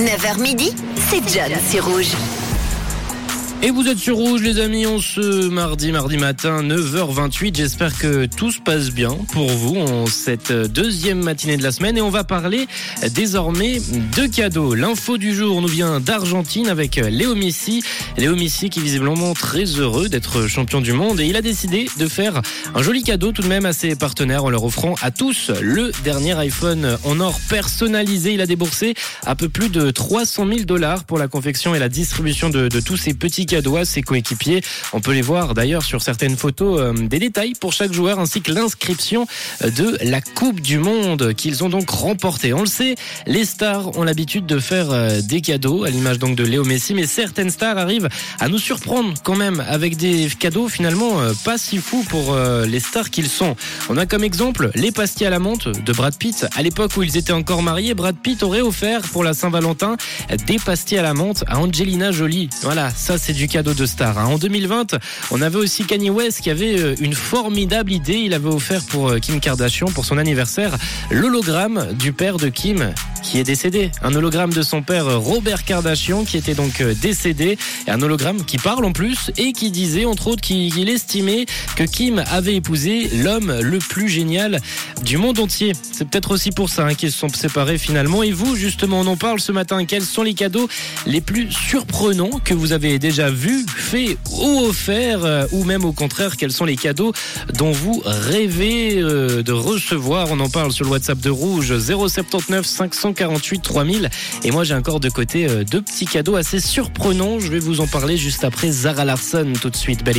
9h midi, c'est John sur Rouge. Et vous êtes sur Rouge, les amis, on se mardi, mardi matin, 9h28. J'espère que tout se passe bien pour vous en cette deuxième matinée de la semaine. Et on va parler désormais de cadeaux. L'info du jour nous vient d'Argentine avec Léo Messi. Léo Messi qui est visiblement très heureux d'être champion du monde. Et il a décidé de faire un joli cadeau tout de même à ses partenaires en leur offrant à tous le dernier iPhone en or personnalisé. Il a déboursé un peu plus de 300 000 dollars pour la confection et la distribution de, de tous ces petits à ses coéquipiers. On peut les voir d'ailleurs sur certaines photos euh, des détails pour chaque joueur ainsi que l'inscription de la Coupe du Monde qu'ils ont donc remporté. On le sait, les stars ont l'habitude de faire euh, des cadeaux à l'image donc de Léo Messi, mais certaines stars arrivent à nous surprendre quand même avec des cadeaux finalement euh, pas si fous pour les stars qu'ils sont. On a comme exemple les pastilles à la menthe de Brad Pitt. À l'époque où ils étaient encore mariés, Brad Pitt aurait offert pour la Saint-Valentin des pastilles à la menthe à Angelina Jolie. Voilà, ça c'est du cadeau de star. hein. En 2020, on avait aussi Kanye West qui avait euh, une formidable idée. Il avait offert pour euh, Kim Kardashian, pour son anniversaire, l'hologramme du père de Kim qui est décédé. Un hologramme de son père euh, Robert Kardashian qui était donc décédé. Et un hologramme qui parle en plus et qui disait entre autres qu'il estimait que Kim avait épousé l'homme le plus génial du monde entier. C'est peut-être aussi pour ça hein, qu'ils se sont séparés finalement. Et vous, justement, on en parle ce matin. Quels sont les cadeaux les plus surprenants que vous avez déjà vu, fait ou offert, euh, ou même au contraire, quels sont les cadeaux dont vous rêvez euh, de recevoir? On en parle sur le WhatsApp de Rouge 079 548 3000. Et moi, j'ai encore de côté euh, deux petits cadeaux assez surprenants. Je vais vous en parler juste après Zara Larson tout de suite. Belle.